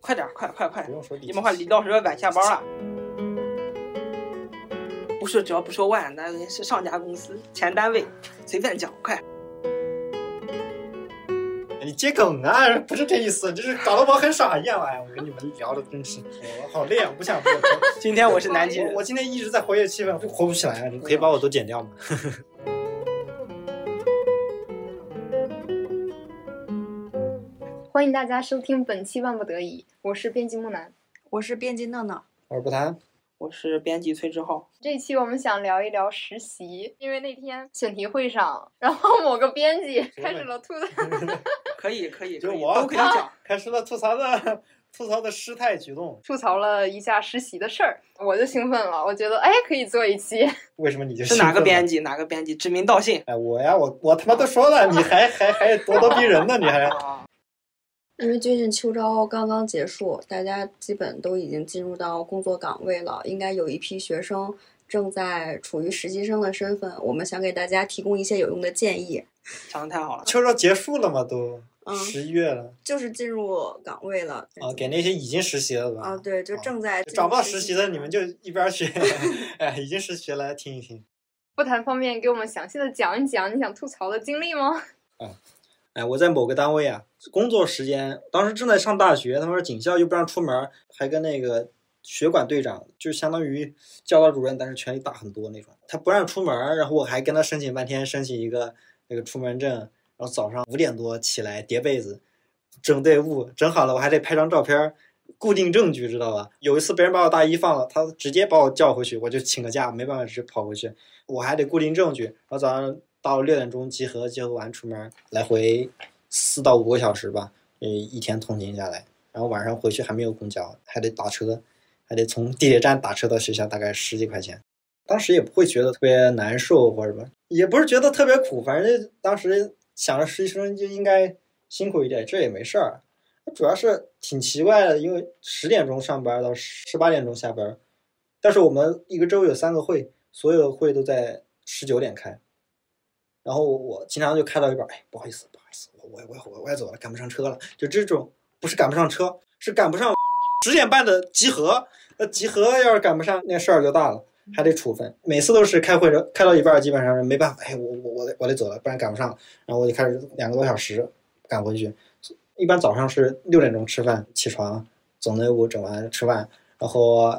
快点，快快快不！用说你们快，李老师要晚下班了。不是，只要不说万，那是上家公司、前单位，随便讲，快。你接梗啊，不是这意思，就是搞得我很傻一样。哎，我跟你们聊的真是，我好累啊，我不想播。今天我是南京人我，我今天一直在活跃气氛，活不起来啊！你可以把我都剪掉吗？欢迎大家收听本期《万不得已》，我是编辑木南。我是编辑闹闹，我是不谈，我是编辑崔志浩。这一期我们想聊一聊实习，因为那天选题会上，然后某个编辑开始了吐槽，可以，可以，就我都可以讲。开始了吐槽的吐槽的失态举动。吐槽了一下实习的事儿，我就兴奋了，我觉得哎可以做一期。为什么你就是哪个编辑？辑？哪个编辑？指名道姓。哎，我呀，我我他妈都说了，你还还还咄咄逼人呢，你还。啊，因为最近秋招刚刚结束，大家基本都已经进入到工作岗位了，应该有一批学生正在处于实习生的身份。我们想给大家提供一些有用的建议，讲的太好了。秋招结束了吗，都嗯十一月了就是进入岗位了啊，给那些已经实习了的吧？啊，对，就正在就找不到实习的，你们就一边儿去，哎，已经实习了，听一听。不谈方面给我们详细的讲一讲你想吐槽的经历吗？哎，我在某个单位啊，工作时间当时正在上大学，他们说警校又不让出门，还跟那个学管队长，就相当于教导主任，但是权力大很多那种。他不让出门，然后我还跟他申请半天，申请一个那个出门证，然后早上五点多起来叠被子，整队伍，整好了我还得拍张照片。固定证据知道吧？有一次别人把我大衣放了，他直接把我叫回去，我就请个假，没办法直接跑回去。我还得固定证据，然后早上到六点钟集合，集合完出门，来回四到五个小时吧，呃，一天通勤下来，然后晚上回去还没有公交，还得打车，还得从地铁站打车到学校，大概十几块钱。当时也不会觉得特别难受或者什么，也不是觉得特别苦，反正当时想着实习生就应该辛苦一点，这也没事儿。主要是挺奇怪的，因为十点钟上班到十八点钟下班，但是我们一个周有三个会，所有的会都在十九点开，然后我经常就开到一半，哎，不好意思，不好意思，我我我我我要走了，赶不上车了，就这种不是赶不上车，是赶不上十点半的集合，那集合要是赶不上，那事儿就大了。还得处分，每次都是开会，开到一半基本上是没办法，哎，我我我得我得走了，不然赶不上。然后我就开始两个多小时赶回去，一般早上是六点钟吃饭，起床，总队伍整完吃饭，然后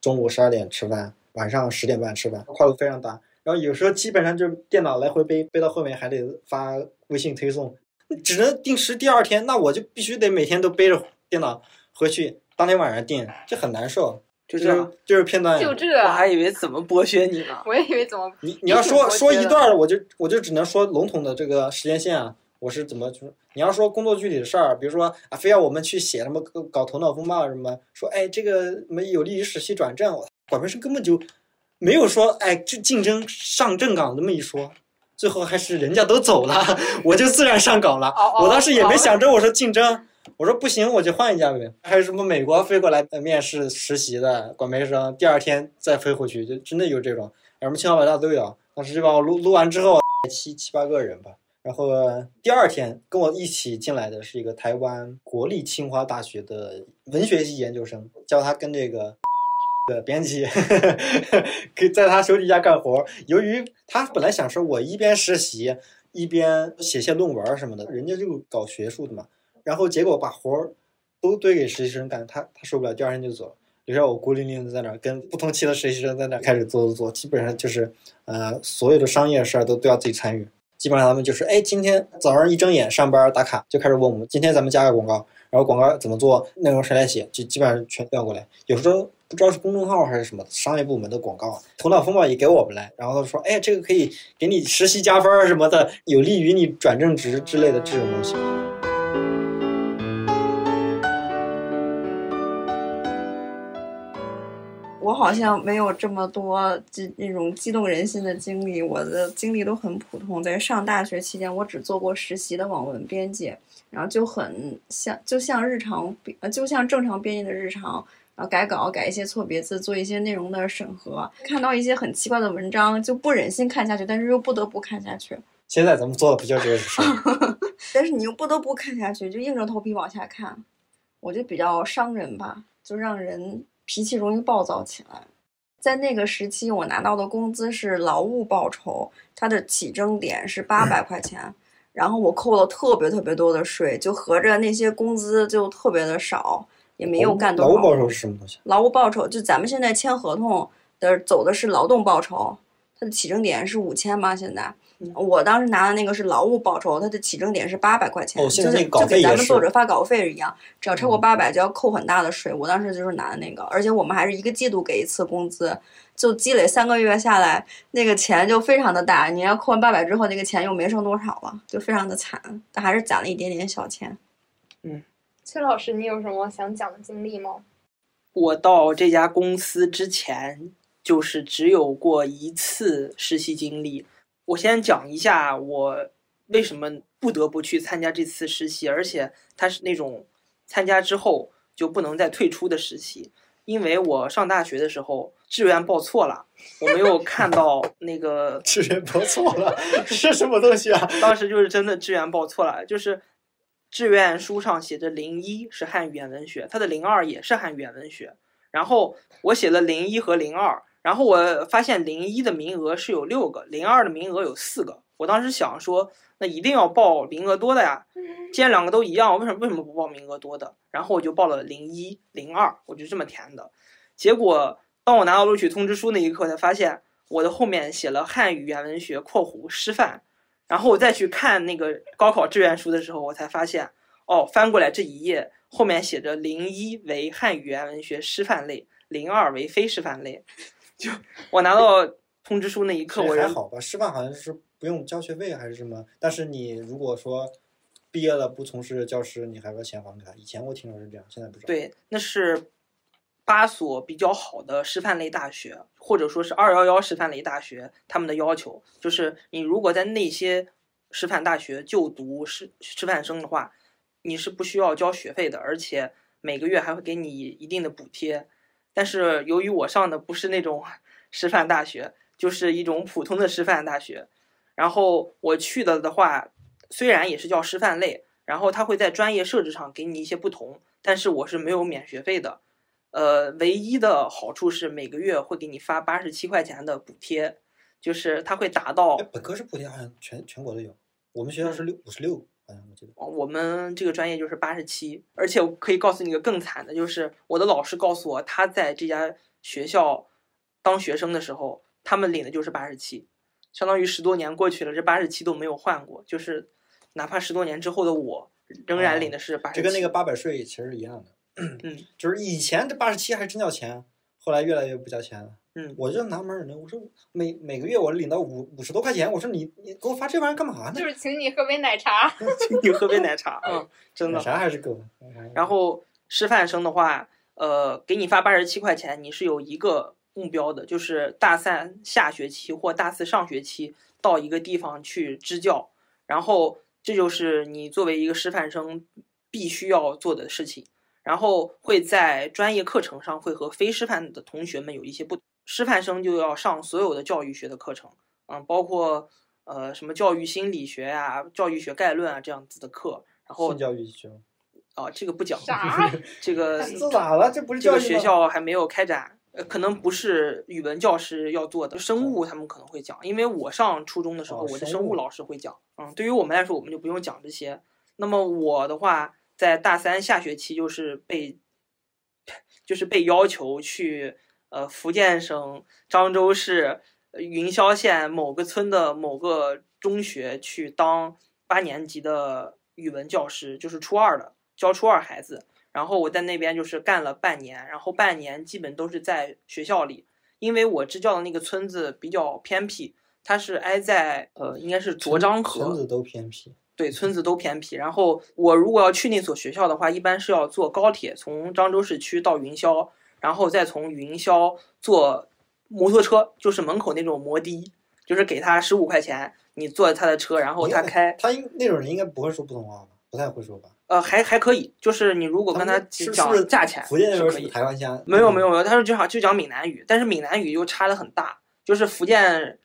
中午十二点吃饭，晚上十点半吃饭，跨度非常大。然后有时候基本上就是电脑来回背，背到后面还得发微信推送，只能定时第二天，那我就必须得每天都背着电脑回去，当天晚上定，就很难受。就这就是就是片段，就这，我还以为怎么剥削你呢？我也以为怎么你你要说说一段，我就我就只能说笼统的这个时间线啊，我是怎么就是你要说工作具体的事儿，比如说啊，非要我们去写什么搞搞头脑风暴什么，说哎这个什么有利于实习转正，我管培生根本就没有说哎这竞争上正岗这么一说。最后还是人家都走了，我就自然上岗了。哦哦我当时也没想着我说竞争，我说不行我就换一家呗。还有什么美国飞过来呃面试实习的管培生，第二天再飞回去，就真的有这种。什么清华北大都有。当时就把我录录完之后，七七八个人吧。然后第二天跟我一起进来的是一个台湾国立清华大学的文学系研究生，叫他跟这个的编辑 可以在他手底下干活。由于他本来想说我一边实习一边写些论文什么的，人家就搞学术的嘛。然后结果把活儿都堆给实习生干，他他受不了，第二天就走了。留下我孤零零的在那儿，跟不同期的实习生在那儿开始做做做，基本上就是，呃，所有的商业事儿都都要自己参与。基本上他们就是，哎，今天早上一睁眼上班打卡，就开始问我们，今天咱们加个广告，然后广告怎么做，内容谁来写，就基本上全调过来。有时候不知道是公众号还是什么商业部门的广告，头脑风暴也给我们来，然后他说，哎，这个可以给你实习加分儿什么的，有利于你转正职之类的这种东西。我好像没有这么多激那种激动人心的经历，我的经历都很普通。在上大学期间，我只做过实习的网文编辑，然后就很像就像日常呃就像正常编辑的日常，然后改稿、改一些错别字，做一些内容的审核。看到一些很奇怪的文章，就不忍心看下去，但是又不得不看下去。现在咱们做的不就这个事儿？但是你又不得不看下去，就硬着头皮往下看，我就比较伤人吧，就让人脾气容易暴躁起来。在那个时期，我拿到的工资是劳务报酬，它的起征点是八百块钱，然后我扣了特别特别多的税，就合着那些工资就特别的少，也没有干多少。劳务报酬是什么东西？劳务报酬就咱们现在签合同的走的是劳动报酬，它的起征点是五千嘛，现在。嗯我当时拿的那个是劳务报酬，它的起征点是八百块钱，就是就给咱们作者发稿费一样，只要超过嗯八百就要扣很大的税。我当时就是拿的那个，而且我们还是一个季度给一次工资，就积累三个月下来，那个钱就非常的大。你要扣完八百之后，那个钱又没剩多少了，就非常的惨，但还是攒了一点点小钱。崔老师，你有什么想讲的经历吗？我到这家公司之前，就是只有过一次实习经历。我先讲一下我为什么不得不去参加这次实习，而且它是那种参加之后就不能再退出的实习。因为我上大学的时候志愿报错了，我没有看到 那个志愿报错了，是什么东西啊？当时就是真的志愿报错了，就是志愿书上写着零一是汉语言文学，它的零二也是汉语言文学。然后我写了零一和零二，然后我发现零一的名额是有六个，零二的名额有四个。我当时想说，那一定要报名额多的呀，既然两个都一样，为什么为什么不报名额多的？然后我就报了零一、零二，我就这么填的。结果当我拿到录取通知书那一刻，才发现我的后面写了汉语言文学（括弧师范）。然后我再去看那个高考志愿书的时候，我才发现，哦，翻过来这一页后面写着零一为汉语言文学师范类，零二为非师范类。就 我拿到通知书那一刻，我人还好吧，师范好像是不用交学费还是什么，但是你如果说毕业了不从事教师，你还要钱还给他。以前我听说是这样，现在不知道。，对，那是八所比较好的师范类大学，或者说是二幺幺师范类大学，他们的要求就是，你如果在那些师范大学就读师师范生的话，你是不需要交学费的，而且每个月还会给你一定的补贴。但是由于我上的不是那种 师范大学，就是一种普通的师范大学，然后我去的的话，虽然也是叫师范类，然后它会在专业设置上给你一些不同，但是我是没有免学费的。呃，唯一的好处是每个月会给你发八十七块钱的补贴，就是它会达到哎，本科是补贴好像全全国都有，我们学校是六五十六，好像我记得。哦我们这个专业就是八十七，而且我可以告诉你一个更惨的，就是我的老师告诉我，他在这家学校当学生的时候，他们领的就是八十七，相当于十多年过去了，这八十七都没有换过，就是哪怕十多年之后的我，仍然领的是八十七。这跟那个八百税其实是一样的。嗯，就是以前这八十七还真叫钱，后来越来越不叫钱了。嗯我就纳闷儿呢，我说每每个月我领到五五十多块钱，我说你你给我发这玩意儿干嘛呢就？是请你喝杯奶茶。请你喝杯奶茶，嗯，真的。啥还是够的。然后师范生的话，呃，给你发八十七块钱，你是有一个目标的，就是大三下学期或大四上学期到一个地方去支教，然后这就是你作为一个师范生必须要做的事情。然后会在专业课程上会和非师范的同学们有一些不同，师范生就要上所有的教育学的课程，嗯，包括呃什么教育心理学呀、教育学概论啊这样子的课。然后教育学，啊，这个不讲，啥？这个 这咋了？这不是这个学校还没有开展，呃，可能不是语文教师要做的，生物他们可能会讲，因为我上初中的时候，哦我的生物老师会讲，嗯，对于我们来说，我们就不用讲这些。那么我的话，在大三下学期就是被，就是被要求去呃福建省漳州市呃云霄县某个村的某个中学去当八年级的语文教师，就是初二的教初二孩子。然后我在那边就是干了半年，然后半年基本都是在学校里，因为我支教的那个村子比较偏僻，它是挨在呃应该是卓漳河，村子都偏僻。对，村子都偏僻。然后我如果要去那所学校的话，一般是要坐高铁从漳州市区到云霄，然后再从云霄坐摩托车，就是门口那种摩的，就是给他十五块钱，你坐他的车，然后他开，他应那种人应该不会说普通话吧？不太会说吧？呃，还还可以，就是你如果跟他讲价钱，福建那边是是可以。台湾腔？没有没有没有，他是就讲就讲闽南语，但是闽南语又差的很大，就是福建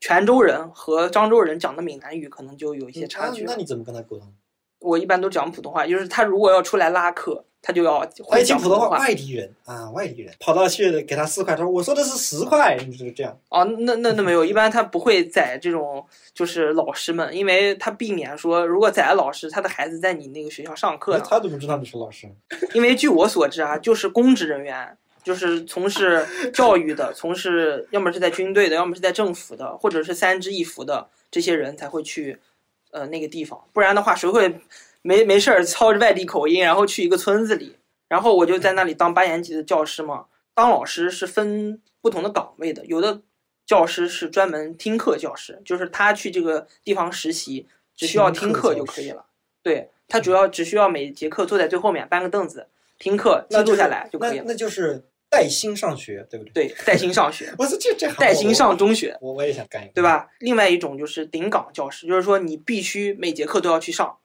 泉州人和漳州人讲的闽南语可能就有一些差距。嗯那那你怎么跟他沟通？我一般都讲普通话，就是他如果要出来拉客，他就要会讲普通话。外地人啊，外地人跑到去给他四块，他说我说的是十块，你就是这样。哦，那那那没有，一般他不会宰这种就是老师们，因为他避免说，如果宰了老师，他的孩子在你那个学校上课。他怎么知道你是老师？因为据我所知啊，就是公职人员，就是从事教育的，从事要么是在军队的，要么是在政府的，或者是三支一扶的这些人才会去呃那个地方，不然的话，谁会没没事儿操着外地口音，然后去一个村子里？然后我就在那里当八年级的教师嘛。当老师是分不同的岗位的，有的教师是专门听课教师，就是他去这个地方实习，只需要听课就可以了。对他主要只需要每节课坐在最后面搬个凳子听课记录下来就可以那了。那就是带薪上学，对不对？对，带薪上学，我说这这带薪上中学，我我也想干一个，对？吧？另外一种就是顶岗教师，就是说你必须每节课都要去上，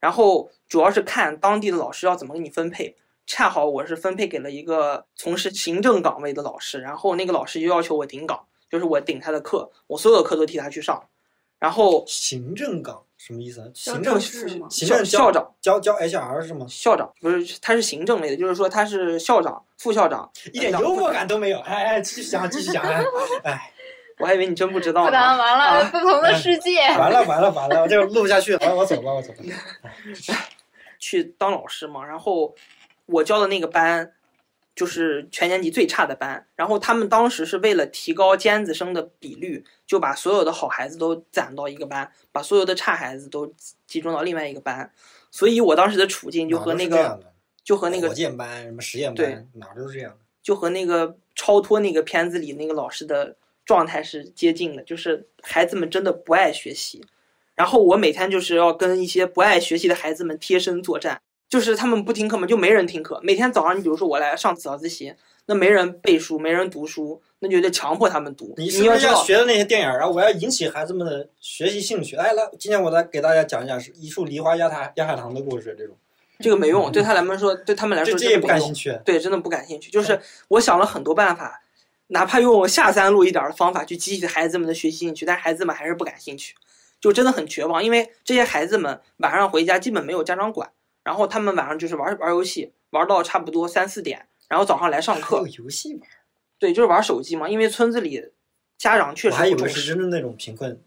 然后主要是看当地的老师要怎么给你分配。恰好我是分配给了一个从事行政岗位的老师，然后那个老师就要求我顶岗，就是我顶他的课，我所有的课都替他去上，然后行政岗什么意思啊？行政是吗行政校校长教教 HR 是吗？校长不是他是行政类的，就是说他是校长、副校长，一点幽默感都没有。哎哎，继续讲，继续讲。哎哎，我还以为你真不知道不呢。完了，啊不同的世界。完了完了完了，我这个录不下去了，我我走吧，我走吧。去当老师嘛，然后我教的那个班就是全年级最差的班，然后他们当时是为了提高尖子生的比率，就把所有的好孩子都攒到一个班，把所有的差孩子都集中到另外一个班，所以我当时的处境就和那个就和那个火箭班什么实验对班，哪都是这样的。就和那个超脱那个片子里那个老师的状态是接近的，就是孩子们真的不爱学习，然后我每天就是要跟一些不爱学习的孩子们贴身作战，就是他们不听课嘛，就没人听课。每天早上，你比如说我来上早自习，那没人背书，没人读书，那就得强迫他们读。你是不你要要学的那些电影儿？然后我要引起孩子们的学习兴趣。来来，今天我来给大家讲一讲是一树梨花压塔压海棠的故事。这种这个没用，对他来说，对他们来说这这也不感兴趣。对，真的不感兴趣。就是我想了很多办法，哪怕用下三路一点儿的方法去激起孩子们的学习兴趣，但孩子们还是不感兴趣，就真的很绝望。因为这些孩子们晚上回家基本没有家长管，然后他们晚上就是玩玩游戏，玩到差不多三四点，然后早上来上课有。游戏玩，对，就是玩手机嘛。因为村子里家长确我还以实不重视，为是真的那种贫困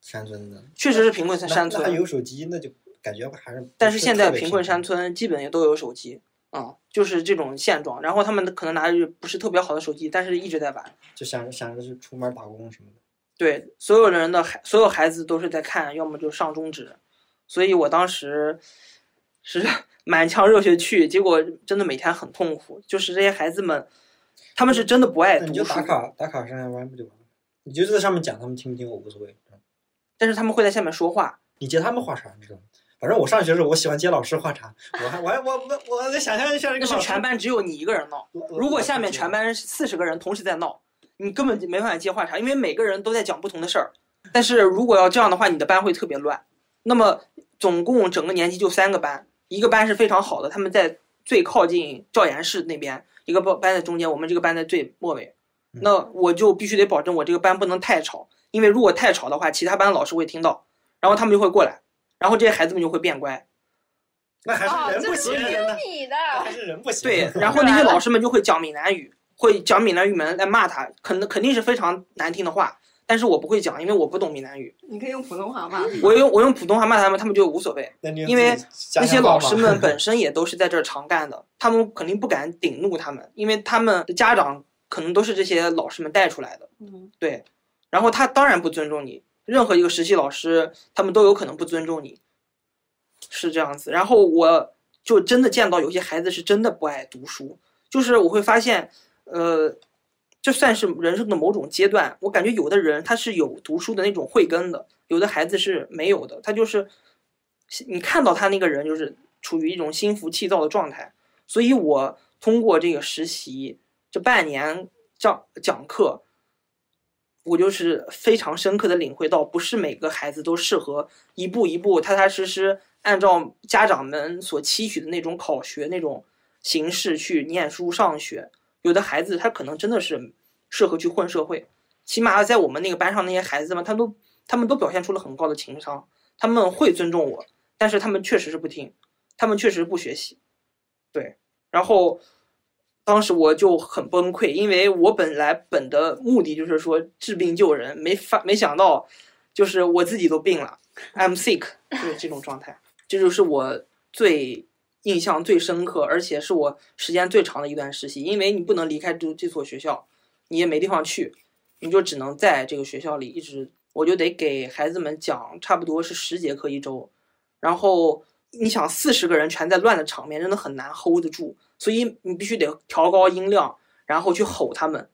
山村的。确实是贫困山山村，有手机，那就感觉还是但是现在贫困山村基本也都有手机。啊、就是这种现状。然后他们可能拿着不是特别好的手机，但是一直在玩。就想着想着去出门打工什么的。对，所有人的孩，所有孩子都是在看，要么就上中职，所以我当时是 满腔热血去，结果真的每天很痛苦。就是这些孩子们，他们是真的不爱读书你就打，卡打卡上下班不就完了？你就在上面讲，他们听不听我无所谓。但是他们会在下面说话。你接他们话茬，你知道吗？反正我上学的时候，我喜欢接老师话茬，我还我还我我我在想象一下这那是全班只有你一个人闹，如果下面全班四十个人同时在闹，你根本就没办法接话茬，因为每个人都在讲不同的事儿。但是如果要这样的话，你的班会特别乱。那么总共整个年级就三个班，一个班是非常好的，他们在最靠近教研室那边，一个班班在中间，我们这个班在最末尾。嗯那我就必须得保证我这个班不能太吵，因为如果太吵的话，其他班的老师会听到，然后他们就会过来，然后这些孩子们就会变乖。那还哦，是人不行，这是听你的。还是人不行。对，然后那些老师们就会讲闽南语，会讲闽南语们来骂他，可能肯定是非常难听的话，但是我不会讲，因为我不懂闽南语，你可以用普通话骂。我用我用普通话骂他们，他们就无所谓。因为那些老师们 本身也都是在这儿常干的，他们肯定不敢顶怒他们，因为他们的家长可能都是这些老师们带出来的，嗯，对。然后他当然不尊重你，任何一个实习老师，他们都有可能不尊重你，是这样子。然后我就真的见到有些孩子是真的不爱读书，就是我会发现，呃，这算是人生的某种阶段。我感觉有的人他是有读书的那种慧根的，有的孩子是没有的，他就是你看到他那个人就是处于一种心浮气躁的状态。所以我通过这个实习这半年讲讲课，我就是非常深刻的领会到，不是每个孩子都适合一步一步踏踏实实按照家长们所期许的那种考学那种形式去念书上学。有的孩子他可能真的是适合去混社会，起码在我们那个班上那些孩子们，他都他们都表现出了很高的情商，他们会尊重我，但是他们确实是不听，他们确实不学习，对，然后当时我就很崩溃，因为我本来本的目的就是说治病救人，没发没想到就是我自己都病了，I'm sick，就是这种状态，这就是我最印象最深刻，而且是我时间最长的一段实习，因为你不能离开这这所学校，你也没地方去，你就只能在这个学校里一直，我就得给孩子们讲差不多是十节课一周，然后你想四十个人全在乱的场面，真的很难 hold 得住，所以你必须得调高音量，然后去吼他们。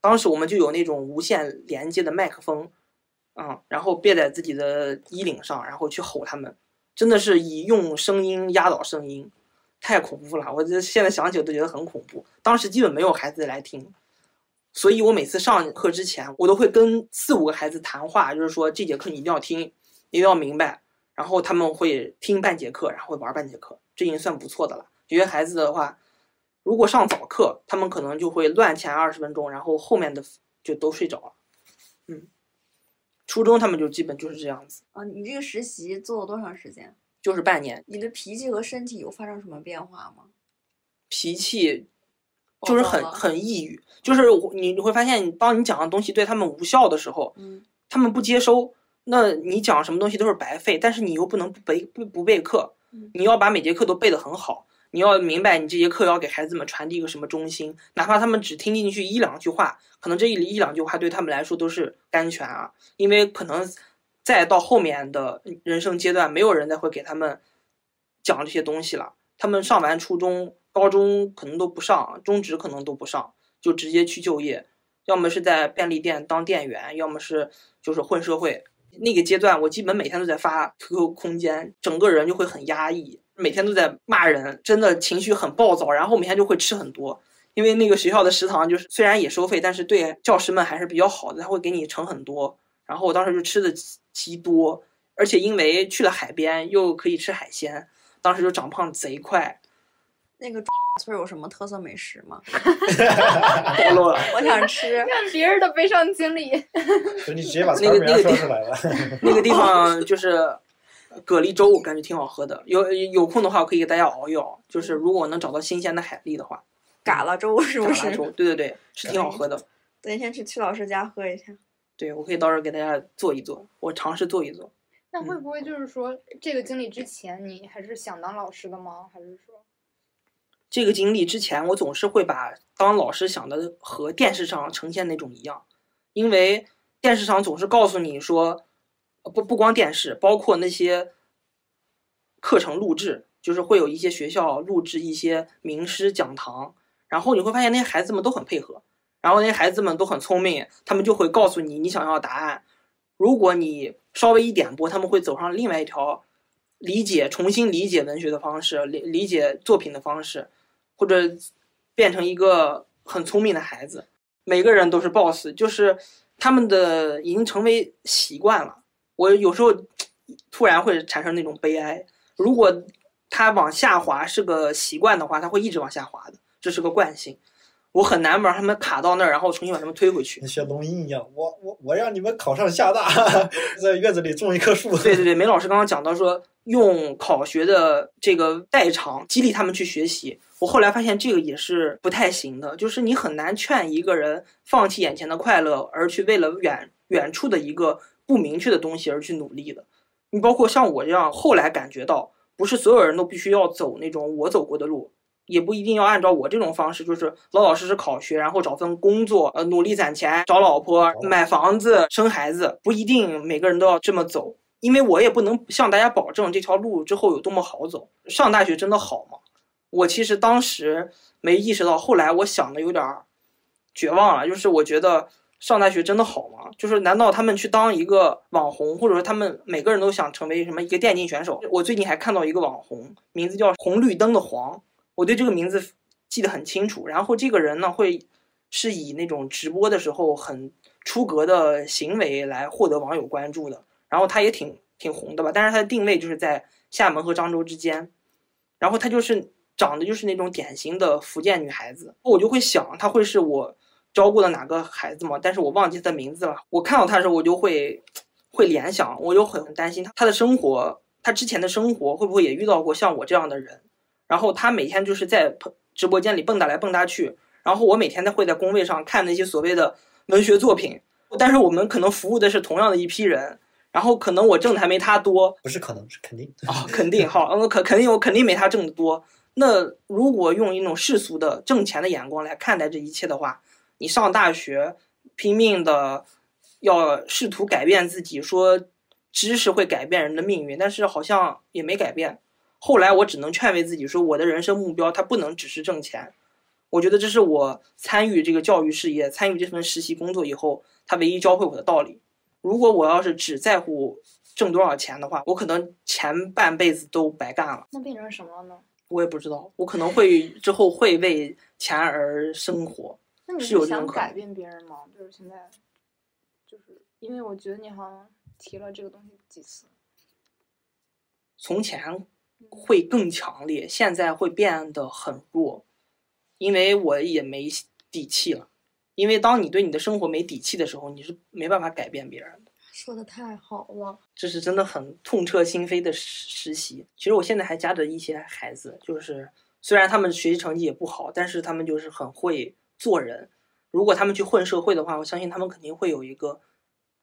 当时我们就有那种无线连接的麦克风，啊、然后别在自己的衣领上，然后去吼他们，真的是以用声音压倒声音，太恐怖了！我这现在想起我都觉得很恐怖。当时基本没有孩子来听，所以我每次上课之前，我都会跟四五个孩子谈话，就是说这节课你一定要听，一定要明白。然后他们会听半节课，然后玩半节课，这已经算不错的了。有些孩子的话，如果上早课，他们可能就会乱前二十分钟，然后后面的就都睡着了。嗯，初中他们就基本就是这样子，啊，你这个实习做了多长时间？就是半年，你的脾气和身体有发生什么变化吗？脾气就是很很抑郁，就是你你会发现，当你讲的东西对他们无效的时候，嗯他们不接收，那你讲什么东西都是白费。但是你又不能不背不不备课嗯，你要把每节课都背得很好。你要明白，你这节课要给孩子们传递一个什么中心，哪怕他们只听进去一两句话，可能这一一两句话对他们来说都是甘泉啊，因为可能再到后面的人生阶段，没有人再会给他们讲这些东西了。他们上完初中、高中可能都不上，中职可能都不上，就直接去就业，要么是在便利店当店员，要么是就是混社会。那个阶段，我基本每天都在发 QQ 空间，整个人就会很压抑，每天都在骂人，真的情绪很暴躁，然后每天就会吃很多。因为那个学校的食堂就是虽然也收费，但是对教师们还是比较好的，他会给你盛很多。然后我当时就吃的极多，而且因为去了海边，又可以吃海鲜，当时就长胖贼快。那个村有什么特色美食吗？暴露了。我想吃。看别人的悲伤经历，你直接把词那儿名说个那个地出来了。那个地方就是蛤蜊粥，我感觉挺好喝的。有有空的话，我可以给大家熬一熬。就是如果能找到新鲜的海蛎的话，嘎啦粥是不是？嘎啦粥，对对对，是挺好喝的。等一天去曲老师家喝一下。对，我可以到时候给大家做一做，我尝试做一做。那会不会就是说这个经历之前你还是想当老师的吗？还是说，这个经历之前，我总是会把当老师想的和电视上呈现那种一样，因为电视上总是告诉你说，呃不不光电视，包括那些课程录制，就是会有一些学校录制一些名师讲堂，然后你会发现那些孩子们都很配合，然后那些孩子们都很聪明，他们就会告诉你你想要的答案。如果你稍微一点拨，他们会走上另外一条理解、重新理解文学的方式，理理解作品的方式。或者变成一个很聪明的孩子。每个人都是 boss，就是他们的已经成为习惯了。我有时候突然会产生那种悲哀，如果它往下滑是个习惯的话，它会一直往下滑的，这是个惯性。我很难把他们卡到那儿，然后重新把他们推回去。像龙吟一样，我我我让你们考上厦大，在院子里种一棵树。对对对，梅老师刚刚讲到说，用考学的这个代偿激励他们去学习。我后来发现这个也是不太行的，就是你很难劝一个人放弃眼前的快乐，而去为了远远处的一个不明确的东西而去努力的。你包括像我这样，后来感觉到，不是所有人都必须要走那种我走过的路，也不一定要按照我这种方式，就是老老实实考学，然后找份工作，呃，努力攒钱，找老婆，买房子，生孩子，不一定每个人都要这么走。因为我也不能向大家保证这条路之后有多么好走。上大学真的好吗？我其实当时没意识到，后来我想的有点儿绝望了。就是我觉得上大学真的好吗？就是难道他们去当一个网红，或者说他们每个人都想成为什么一个电竞选手？我最近还看到一个网红，名字叫红绿灯的黄，我对这个名字记得很清楚。然后这个人呢，会是以那种直播的时候很出格的行为来获得网友关注的。然后他也挺挺红的吧，但是他的定位就是在厦门和漳州之间，然后他就是长得就是那种典型的福建女孩子，我就会想她会是我教过的哪个孩子嘛？但是我忘记他的名字了。我看到他的时候，我就会会联想，我就很担心他他的生活他之前的生活会不会也遇到过像我这样的人？然后他每天就是在直播间里蹦跶来蹦跶去，然后我每天都会在工位上看那些所谓的文学作品，但是我们可能服务的是同样的一批人，然后可能我挣的还没他多，不是可能是肯定。啊、肯定好，嗯，肯肯定我肯定没他挣的多。那如果用一种世俗的挣钱的眼光来看待这一切的话，你上大学拼命的要试图改变自己，说知识会改变人的命运，但是好像也没改变。后来我只能劝慰自己说，我的人生目标它不能只是挣钱。我觉得这是我参与这个教育事业、参与这份实习工作以后，他唯一教会我的道理。如果我要是只在乎挣多少钱的话，我可能前半辈子都白干了。那变成什么了呢？我也不知道，我可能会之后会为钱而生活。那你是想改变别人吗？就是现在，就是因为我觉得你好像提了这个东西几次。从前会更强烈，现在会变得很弱，因为我也没底气了。因为当你对你的生活没底气的时候，你是没办法改变别人的。说的太好了，这是真的很痛彻心扉的实实习。其实我现在还夹着一些孩子，就是虽然他们学习成绩也不好，但是他们就是很会做人。如果他们去混社会的话，我相信他们肯定会有一个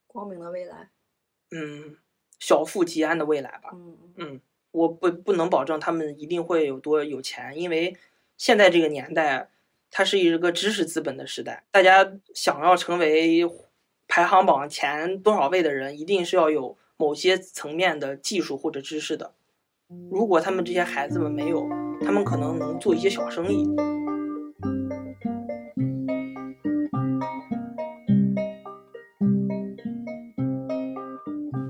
光明的未来。嗯小富即安的未来吧。嗯我不不能保证他们一定会有多有钱，因为现在这个年代，它是一个知识资本的时代，大家想要成为排行榜前多少位的人，一定是要有某些层面的技术或者知识的。如果他们这些孩子们没有，他们可能能做一些小生意。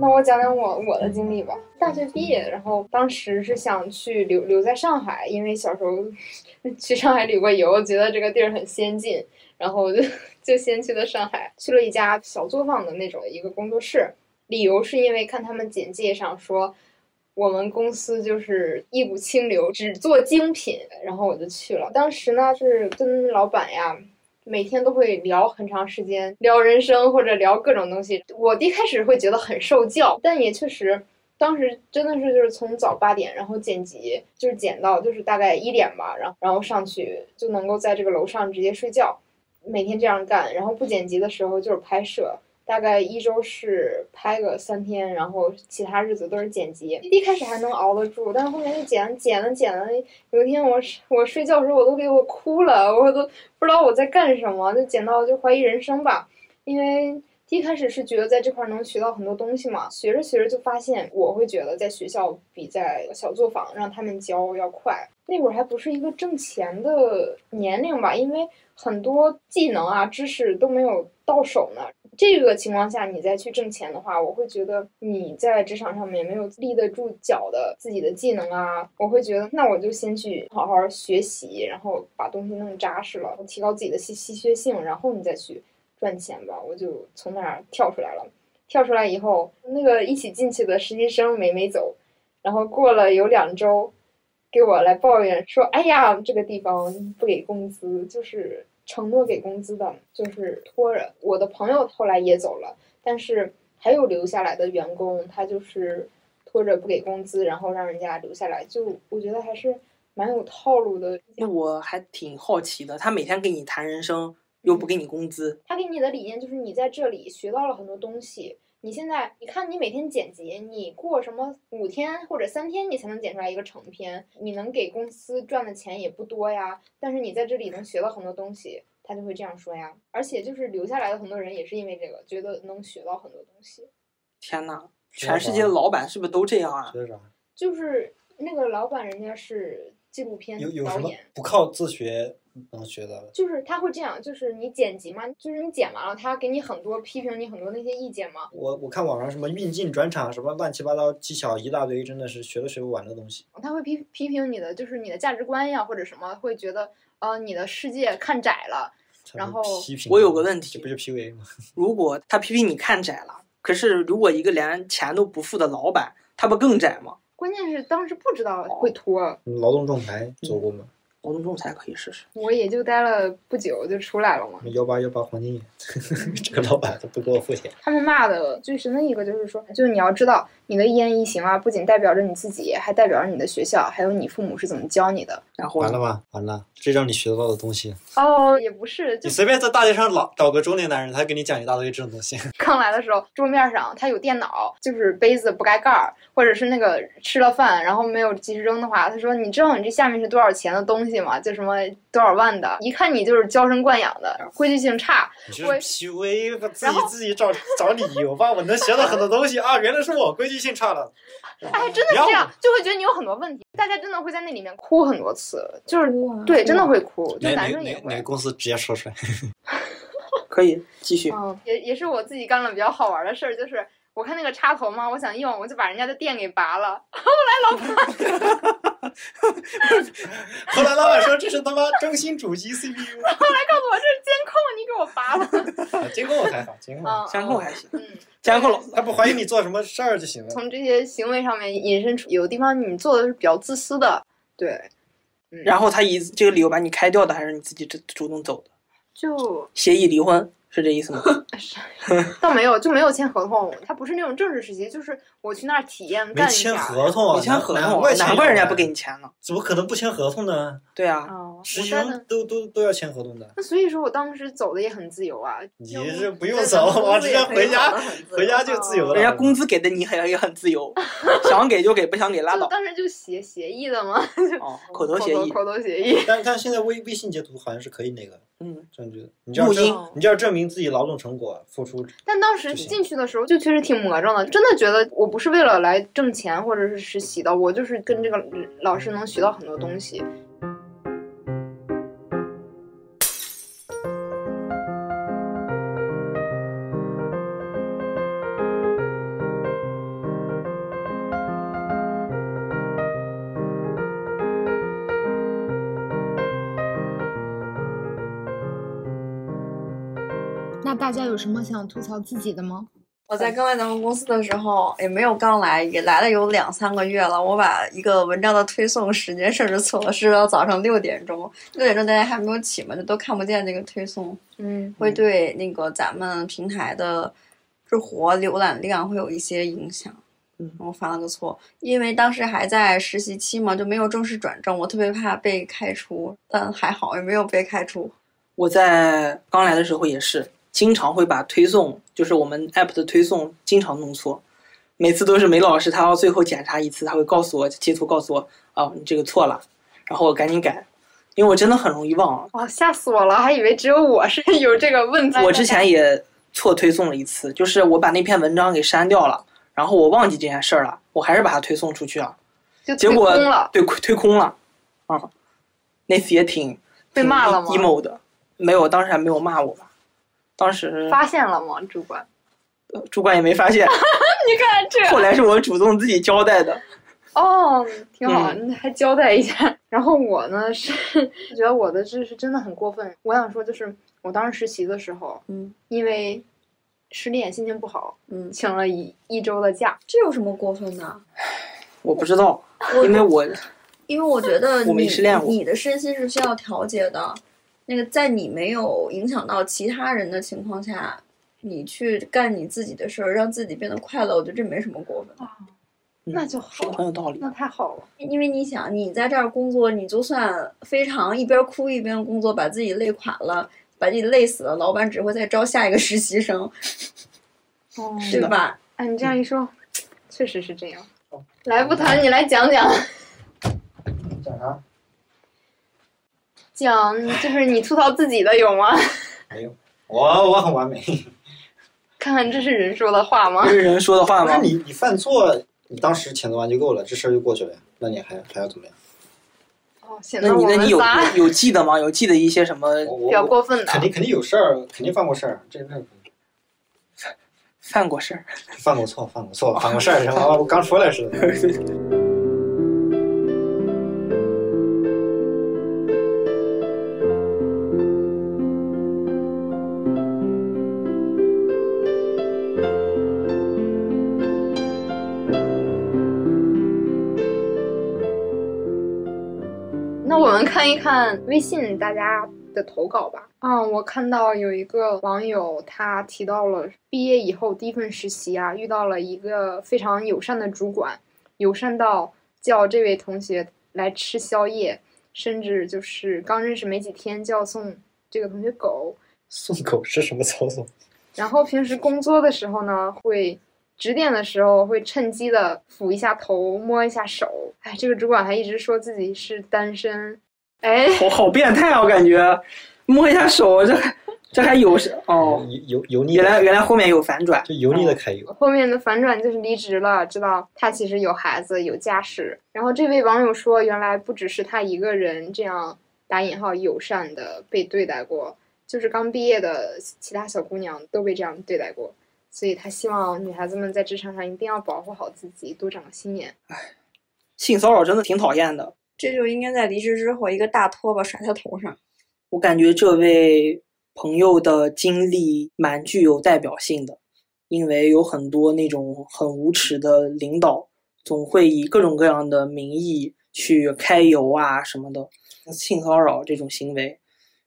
我讲讲我我的经历吧。大学毕业，然后当时是想去留留在上海，因为小时候 去上海旅过游，觉得这个地儿很先进，然后就就先去了上海，去了一家小作坊的那种一个工作室。理由是因为看他们简介上说，我们公司就是一股清流，只做精品，然后我就去了。当时呢是跟老板呀。每天都会聊很长时间，聊人生或者聊各种东西。我一开始会觉得很受教，但也确实，当时真的是就是从早八点，然后剪辑，就是剪到就是大概一点吧，然后然后上去就能够在这个楼上直接睡觉，每天这样干。然后不剪辑的时候就是拍摄，大概一周是拍个三天，然后其他日子都是剪辑。一开始还能熬得住，但是后面就剪剪了剪了。有一天我我睡觉的时候我都给我哭了，我都不知道我在干什么，就剪到就怀疑人生吧。因为一开始是觉得在这块能学到很多东西嘛，学着学着就发现，我会觉得在学校比在小作坊让他们教要快。那会儿还不是一个挣钱的年龄吧，因为很多技能啊知识都没有到手呢。这个情况下，你再去挣钱的话，我会觉得你在职场上面没有立得住脚的自己的技能啊，我会觉得那我就先去好好学习，然后把东西弄扎实了，提高自己的稀稀缺性，然后你再去赚钱吧。我就从那儿跳出来了。跳出来以后，那个一起进去的实习生没没走，然后过了有两周，给我来抱怨说：“哎呀，这个地方不给工资，就是。”承诺给工资的，就是拖着。我的朋友后来也走了，但是还有留下来的员工，他就是拖着不给工资，然后让人家留下来。就我觉得还是蛮有套路的。那我还挺好奇的，他每天跟你谈人生，又不给你工资。他给你的理念就是你在这里学到了很多东西。你现在，你看你每天剪辑，你过什么五天或者三天，你才能剪出来一个成片。你能给公司赚的钱也不多呀，但是你在这里能学到很多东西，他就会这样说呀。而且就是留下来的很多人也是因为这个，觉得能学到很多东西。天呐，全世界的老板是不是都这样啊？就是那个老板，人家是纪录片有有什么。不靠自学能学到的？就是他会这样，就是你剪辑嘛，就是你剪完了，他给你很多批评你很多那些意见嘛，我我看网上什么运镜、转场什么乱七八糟技巧一大堆，真的是学都学不完的东西。他会批批评你的，就是你的价值观呀或者什么，会觉得呃你的世界看窄了。然后批评我有个问题不就 PUA 吗？如果他批评你看窄了，可是如果一个连钱都不付的老板，他不更窄吗？关键是当时不知道会拖，劳动仲裁做过吗？劳动仲裁可以试试。我也就待了不久就出来了嘛。幺八幺八黄金眼，这个老板都不给我付钱。他们骂的最深的一个就是说，就是你要知道，你的一言一行啊，不仅代表着你自己，还代表着你的学校，还有你父母是怎么教你的。然后完了吧，完了，这让你学到的东西，哦，也不是，就你随便在大街上老找个中年男人，他给你讲一大堆这种东西。刚来的时候，桌面上他有电脑，就是杯子不盖盖儿，或者是那个吃了饭然后没有及时扔的话，他说你知道你这下面是多少钱的东西吗？就什么多少万的，一看你就是娇生惯养的，规矩性差。你是 PUA，自己自己找找理由吧。我能学到很多东西啊，原来是我规矩性差了。哎，真的是这样，就会觉得你有很多问题，大家真的会在那里面哭很多次，就是对，真的会哭，就哪男生也会哪个。公司直接说出来？可以继续。嗯，也也是我自己干了比较好玩的事儿，就是我看那个插头嘛，我想用，我就把人家的电给拔了。后来老板后来老板说这是他妈中芯主机 CPU，后来告诉我这是监控，你给我拔了。啊监控还好，监控。嗯，监控还行，嗯，监控老他不怀疑你做什么事儿就行了。从这些行为上面引申出，有的地方你做的是比较自私的，对，嗯然后他以这个理由把你开掉的，还是你自己主主动走的？就协议离婚是这意思吗？倒没有就没有签合同，他不是那种正式实习，就是我去那儿体验没干一签下。合同啊，签合难同，怪签不难怪人家不给你签呢。怎么可能不签合同呢？对啊，哦，实习生都都都要签合同的。那所以说我当时走的也很自由啊。你是不用走，我直接回家回家就自由了。人家工资给的你很也很自由，想给就给，不想给拉倒。当时就协协议的嘛，哦，口头协议，口头协议。但但现在微微信截图好像是可以那个嗯，证据的，你就要你就要证明自己劳动成果付出。但当时进去的时候就确实挺魔怔的，真的觉得我不是为了来挣钱或者是实习的，我就是跟这个老师能学到很多东西。那大家有什么想吐槽自己的吗？我在刚来咱们公司的时候，也没有刚来，也来了有两三个月了。我把一个文章的推送时间设置错了，是到早上六点钟。六点钟大家还没有起嘛，就都看不见那个推送，嗯，会对那个咱们平台的日活浏览量会有一些影响。嗯我犯了个错，因为当时还在实习期嘛，就没有正式转正，我特别怕被开除，但还好也没有被开除。我在刚来的时候也是，经常会把推送，就是我们 app 的推送，经常弄错。每次都是梅老师，他要最后检查一次，他会告诉我截图告诉我，啊，你这个错了，然后我赶紧改，因为我真的很容易忘。哇，吓死我了，还以为只有我是有这个问题。我之前也错推送了一次，就是我把那篇文章给删掉了，然后我忘记这件事儿了，我还是把它推送出去了，结果对推空了，啊、那次也挺被骂了吗？emo 的，没有，当时还没有骂我吧，当时发现了吗，主管？呃主管也没发现，你看这后来是我主动自己交代的。哦，挺好，嗯你还交代一下。然后我呢是觉得我的这是真的很过分。我想说，就是我当时实习的时候，嗯因为失恋心情不好，嗯，请了一一周的假。这有什么过分的？我不知道，因为我因为我觉得我没你失恋过你的身心是需要调节的。那个在你没有影响到其他人的情况下，你去干你自己的事儿，让自己变得快乐，我觉得这没什么过分的。嗯那就好很有道理那。太好了。因为你想，你在这儿工作，你就算非常一边哭一边工作，把自己累垮了，把自己累死了，老板只会再招下一个实习生，哦，对吧？哎，你这样一说，确实是这样。来，不谈，你来讲讲，讲啥？讲就是你吐槽自己的有吗？没有，我我很完美。看看这是人说的话吗这？是人说的话吗不是？你你犯错，你当时谴责完就够了，这事儿就过去了呀。那你还还要怎么样？哦，显那得我你那你有有有记得吗？有记得一些什么比较过分的。肯定肯定有事儿，肯定犯过事儿，这那犯过事儿？犯过错，犯过错，犯过事儿，然后我刚出来似的。看一看微信大家的投稿吧。啊，我看到有一个网友他提到了毕业以后第一份实习啊，遇到了一个非常友善的主管，友善到叫这位同学来吃宵夜，甚至就是刚认识没几天就要送这个同学狗。送狗是什么操作？然后平时工作的时候呢，会指点的时候会趁机的抚一下头，摸一下手。哎，这个主管还一直说自己是单身。哎，好好变态啊！我感觉摸一下手，这这还有是哦，油油油腻原来，原来后面有反转，就油腻的揩油。后面的反转就是离职了，知道他其实有孩子有家室。然后这位网友说，原来不只是他一个人这样打引号友善的被对待过，就是刚毕业的其他小姑娘都被这样对待过。所以他希望女孩子们在职场上一定要保护好自己，多长个心眼。性骚扰真的挺讨厌的。这就应该在离职之后一个大拖把甩他头上。我感觉这位朋友的经历蛮具有代表性的，因为有很多那种很无耻的领导，总会以各种各样的名义去揩油啊什么的。性骚扰这种行为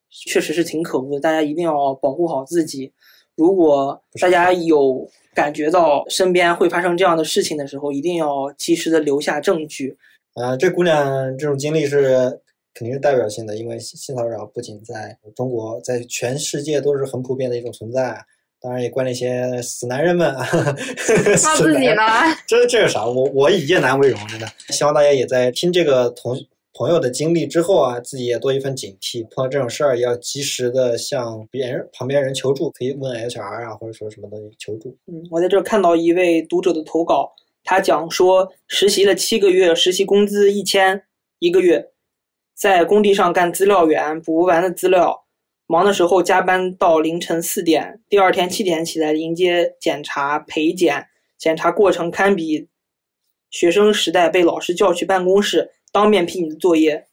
确实是挺可恶的，大家一定要保护好自己。如果大家有感觉到身边会发生这样的事情的时候，一定要及时的留下证据，啊，这姑娘这种经历是肯定是代表性的，因为性性骚扰不仅在中国，在全世界都是很普遍的一种存在。当然也怪那些死男人们啊，骂骂自己呢？这这有啥？我我以夜男为荣，真的。希望大家也在听这个同朋友的经历之后啊，自己也多一份警惕，碰到这种事儿也要及时的向别人旁边人求助，可以问 HR 啊，或者说什么东西求助。嗯，我在这儿看到一位读者的投稿，他讲说实习了七个月，实习工资一千一个月，在工地上干资料员，补不完的资料，忙的时候加班到凌晨四点，第二天七点起来迎接检查陪检，检查过程堪比学生时代被老师叫去办公室当面批你的作业，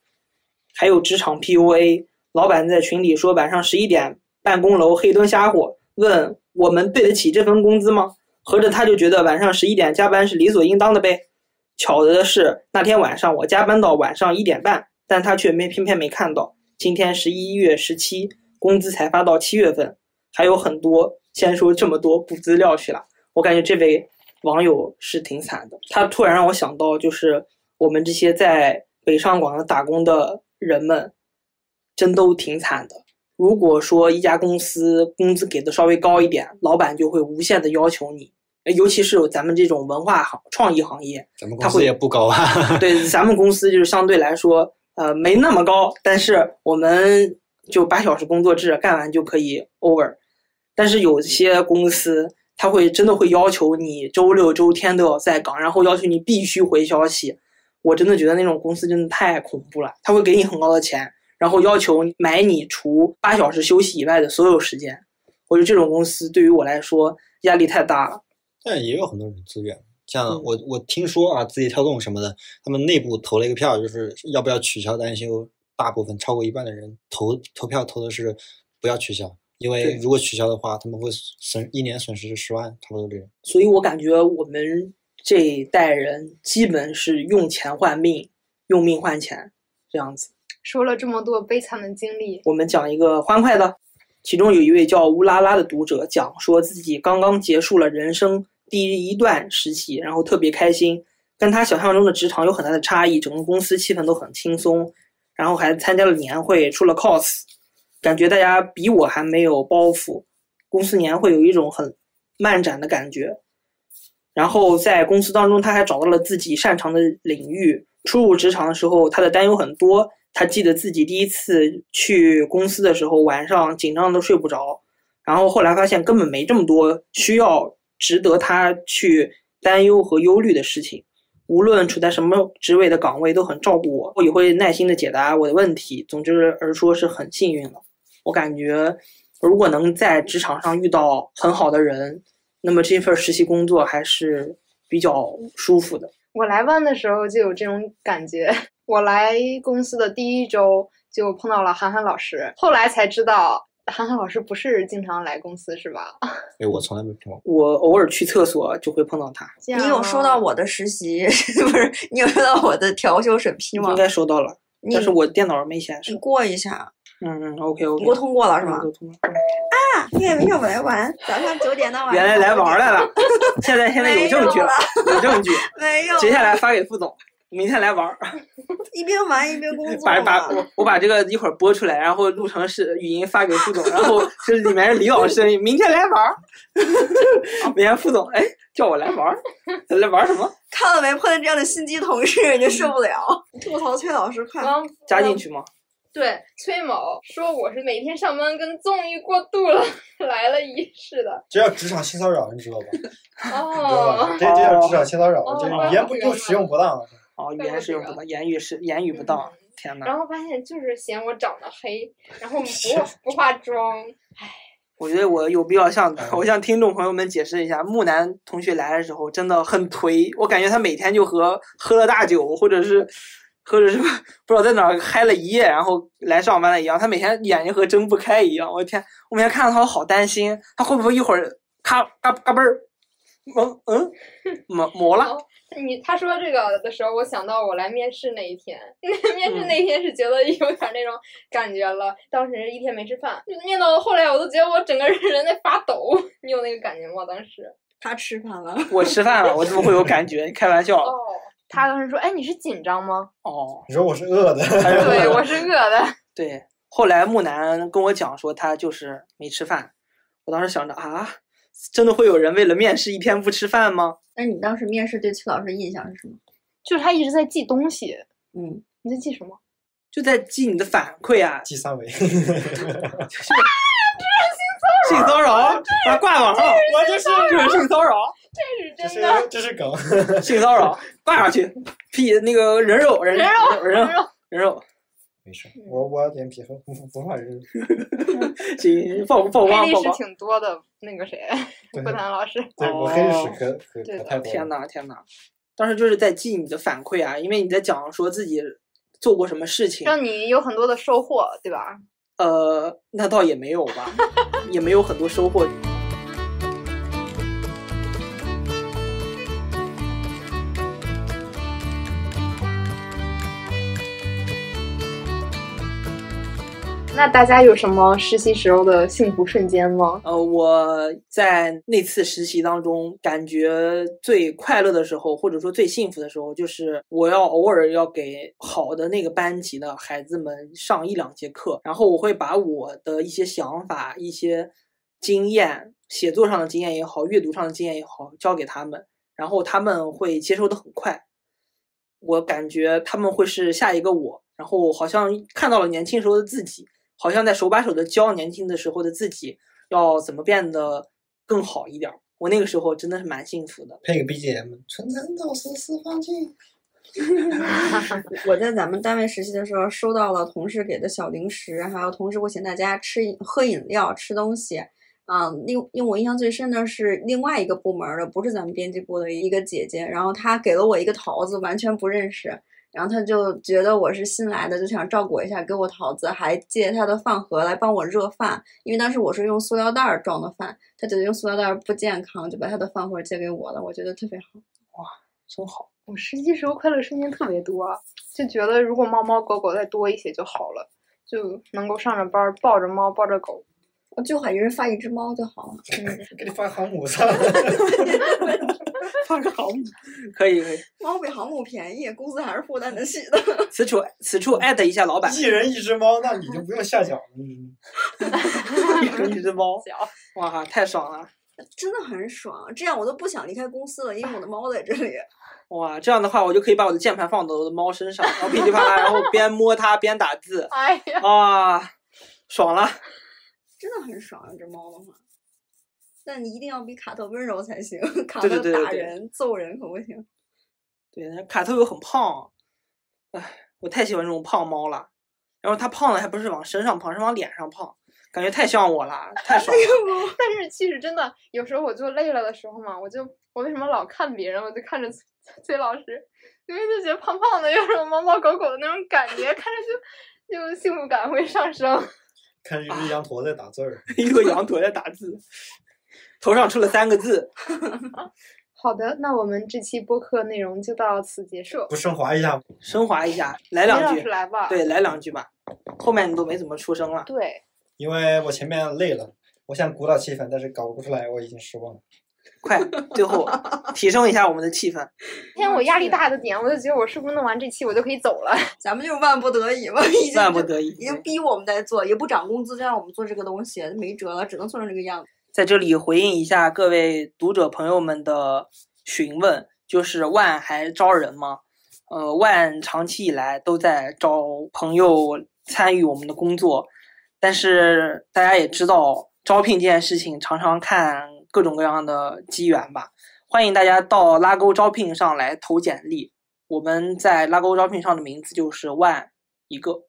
还有职场 PUA，老板在群里说晚上十一点办公楼黑灯瞎火，问我们对得起这份工资吗？合着他就觉得晚上十一点加班是理所应当的呗。巧的是，那天晚上我加班到晚上一点半，但他却没偏偏没看到。今天十一月十七，工资才发到七月份，还有很多。先说这么多，补资料去了。我感觉这位网友是挺惨的。他突然让我想到，就是我们这些在北上广打工的人们，真都挺惨的。如果说一家公司工资给的稍微高一点，老板就会无限的要求你，尤其是咱们这种文化行创意行业，咱们公司也不高啊。对，咱们公司就是相对来说，呃，没那么高，但是我们就八小时工作制，干完就可以 over。但是有些公司，他会真的会要求你周六周天都要在岗，然后要求你必须回消息。我真的觉得那种公司真的太恐怖了，他会给你很高的钱，然后要求买你除八小时休息以外的所有时间。我觉得这种公司对于我来说压力太大了。但也有很多人自愿，像嗯。我我听说啊，字节跳动什么的，他们内部投了一个票，就是要不要取消单休，大部分超过一半的人投投票投的是不要取消，因为如果取消的话，他们会损一年损失十万，差不多这样。所以我感觉我们这一代人基本是用钱换命，用命换钱这样子。说了这么多悲惨的经历，我们讲一个欢快的，其中有一位叫乌拉拉的读者讲说自己刚刚结束了人生第一段实习，然后特别开心，跟他想象中的职场有很大的差异，整个公司气氛都很轻松，然后还参加了年会，出了 cos，感觉大家比我还没有包袱，公司年会有一种很漫展的感觉。然后在公司当中，他还找到了自己擅长的领域。初入职场的时候，他的担忧很多。他记得自己第一次去公司的时候，晚上紧张的睡不着。然后后来发现根本没这么多需要值得他去担忧和忧虑的事情。无论处在什么职位的岗位，都很照顾我，我也会耐心的解答我的问题。总之而说是很幸运了。我感觉，如果能在职场上遇到很好的人，那么这份实习工作还是比较舒服的。我来万的时候就有这种感觉。我来公司的第一周就碰到了韩寒老师，后来才知道韩寒老师不是经常来公司，是吧？哎，我从来没碰过。我偶尔去厕所就会碰到他，你有收啊到我的实习 不是？你有收到我的调休审批吗应？该收到了。但是我电脑没显示你。过一下，嗯嗯，OK OK，你给我通过了是吗？都通过啊，今天明天我来玩，早上九点到晚上。原来来玩来了，现在现在有证据了，有证据。没有，接下来发给副总，明天来玩儿，一边玩一边工作把把我我把这个一会儿播出来，然后录成是语音发给副总，然后这里面是李老师声音，明天来玩儿，明天副总哎叫我来玩儿，来玩儿什么？看到没？碰见这样的心机同事，你就受不了。吐槽崔老师，快！加进去吗？对，崔某说我是每天上班跟纵欲过度了，来了一似的。这叫职场性骚扰，你知道吧？你知道哦吧？，这这叫职场性骚扰哦，这语言不用使用不当。哦，语言使用不当，言语是言语不当，天呐，然后发现就是嫌我长得黑，然后不不化妆，唉我觉得我有必要向我向听众朋友们解释一下，木南同学来的时候真的很颓，我感觉他每天就和喝了大酒，或者是或者是不知道在哪儿嗨了一夜，然后来上班了一样。他每天眼睛和睁不开一样，我的天！我每天看到他，我好担心，他会不会一会儿咔嘎嘎嘣儿，嗯嗯，磨磨了。你他说这个的时候，我想到我来面试那一天，面嗯试那天是觉得有点那种感觉了。当时一天没吃饭，面到后来我都觉得我整个人在发抖。你有那个感觉吗？当时？他吃饭了，我吃饭了，我怎么会有感觉？你开玩笑。哦，他当时说：“哎，你是紧张吗哦，你说我是饿的，他？”是 对，我是饿的。对，后来木南跟我讲说他就是没吃饭，我当时想着啊，真的会有人为了面试一天不吃饭吗？那你当时面试对崔老师印象是什么？就是他一直在记东西，嗯，你在记什么？就在记你的反馈啊，记三维。性骚扰，把它挂网上，我就是就是性骚扰，这这是是真的。这是梗。性骚扰挂上去，屁那个人肉人人肉人肉人肉人肉，没事，我我脸皮很不不怕人。行曝曝黑历史挺多的，那个谁，对顾谈老师。对我黑历史哦可可对的可太多了。天呐天呐，当时就是在记你的反馈啊，因为你在讲说自己做过什么事情，让你有很多的收获，对吧？呃，那倒也没有吧，也没有很多收获。那大家有什么实习时候的幸福瞬间吗？呃，我在那次实习当中，感觉最快乐的时候，或者说最幸福的时候，就是我要偶尔要给好的那个班级的孩子们上一两节课，然后我会把我的一些想法、一些经验，写作上的经验也好，阅读上的经验也好，教给他们，然后他们会接收的很快。我感觉他们会是下一个我，然后好像看到了年轻时候的自己，好像在手把手的教年轻的时候的自己要怎么变得更好一点儿。我那个时候真的是蛮幸福的。配个 BGM，纯真导师释放进。我在咱们单位实习的时候，收到了同事给的小零食，还有同事会请大家吃饮喝饮料、吃东西。啊，另因为我印象最深的是另外一个部门儿的，不是咱们编辑部的一个姐姐，然后她给了我一个桃子，完全不认识，然后他就觉得我是新来的，就想照顾一下，给我桃子，还借他的饭盒来帮我热饭，因为当时我是用塑料袋装的饭，他觉得用塑料袋不健康，就把他的饭盒借给我了，我觉得特别好。哇真好，我实习时候快乐瞬间特别多，就觉得如果猫猫狗狗再多一些就好了，就能够上着班抱着猫抱着狗。我就喊一人发一只猫就好了。给你发航母上。发个航母，可以可以。猫比航母便宜，公司还是负担得起的。此处此处艾特一下老板，一人一只猫，那你就不用下脚了。嗯 一人一只猫，小哇，太爽了！真的很爽，这样我都不想离开公司了，因为我的猫在这里。哇，这样的话我就可以把我的键盘放到我的猫身上，然后噼里啪啦，然后边摸它边打字，哎呀，啊，爽了！真的很爽，这猫的话。但你一定要比卡特温柔才行，卡对特对对对对打人、揍人可不行。对，那卡特又很胖，哎，我太喜欢这种胖猫了。然后它胖的还不是往身上胖，是往脸上胖，感觉太像我了，太爽了。但是其实真的有时候我就累了的时候嘛，我就我为什么老看别人，我就看着崔 崔老师，因为就觉得胖胖的有种猫猫狗狗的那种感觉，看着就就幸福感会上升。看一只羊驼在打字儿，一个羊驼在打字，头上出了三个字，好的，那我们这期播客内容就到此结束。不升华一下吗？升华一下，来两句，来吧。对，来两句吧。后面你都没怎么出声了。对，因为我前面累了，我想鼓捣气氛，但是搞不出来，我已经失望了。快，最后提升一下我们的气氛。今天我压力大的点，我就觉得我是不是弄完这期我就可以走了？咱们就是万不得已嘛，已经万不得已已经逼我们在做，也不涨工资，就让我们做这个东西，没辙了，只能做成这个样子。在这里回应一下各位读者朋友们的询问，就是万还招人吗？呃，万长期以来都在招朋友参与我们的工作，但是大家也知道，招聘这件事情常常看各种各样的机缘吧。欢迎大家到拉钩招聘上来投简历，我们在拉钩招聘上的名字就是万一个。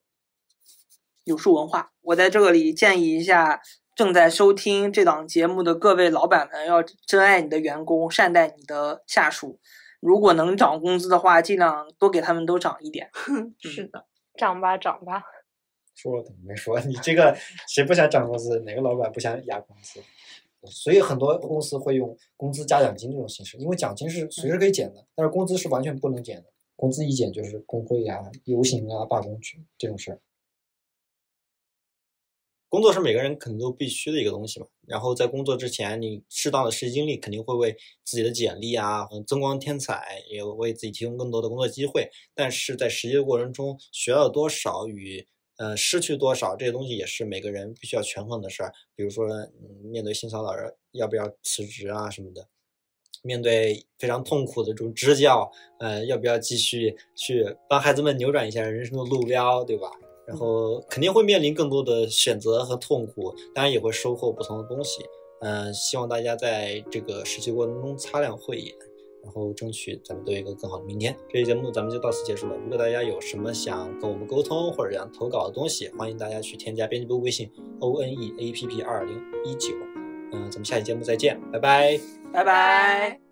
有数文化，我在这里建议一下正在收听这档节目的各位老板们，要珍爱你的员工，善待你的下属。如果能涨工资的话，尽量多给他们都涨一点。是的，涨吧，涨吧。说了怎么没说，你这个谁不想涨工资？哪个老板不想压工资？所以很多公司会用工资加奖金这种形式，因为奖金是随时可以减的，但是工资是完全不能减的。工资一减就是工会呀、游行啊、罢工去这种事儿。工作是每个人肯定都必须的一个东西嘛。然后在工作之前，你适当的实习经历肯定会为自己的简历啊增光添彩，也为自己提供更多的工作机会。但是在实习的过程中，学到多少与呃失去多少，这些东西也是每个人必须要权衡的事儿。比如说，嗯，面对性骚扰要不要辞职啊什么的。面对非常痛苦的这种支教，呃，要不要继续去帮孩子们扭转一下人生的路标，对吧？然后肯定会面临更多的选择和痛苦，当然也会收获不同的东西。嗯、希望大家在这个实习过程中擦亮慧眼，然后争取咱们都有一个更好的明天。这期节目咱们就到此结束了。如果大家有什么想跟我们沟通或者想投稿的东西，欢迎大家去添加编辑部微信 o n e a p p 二零一九。嗯，咱们下期节目再见，拜拜。拜拜。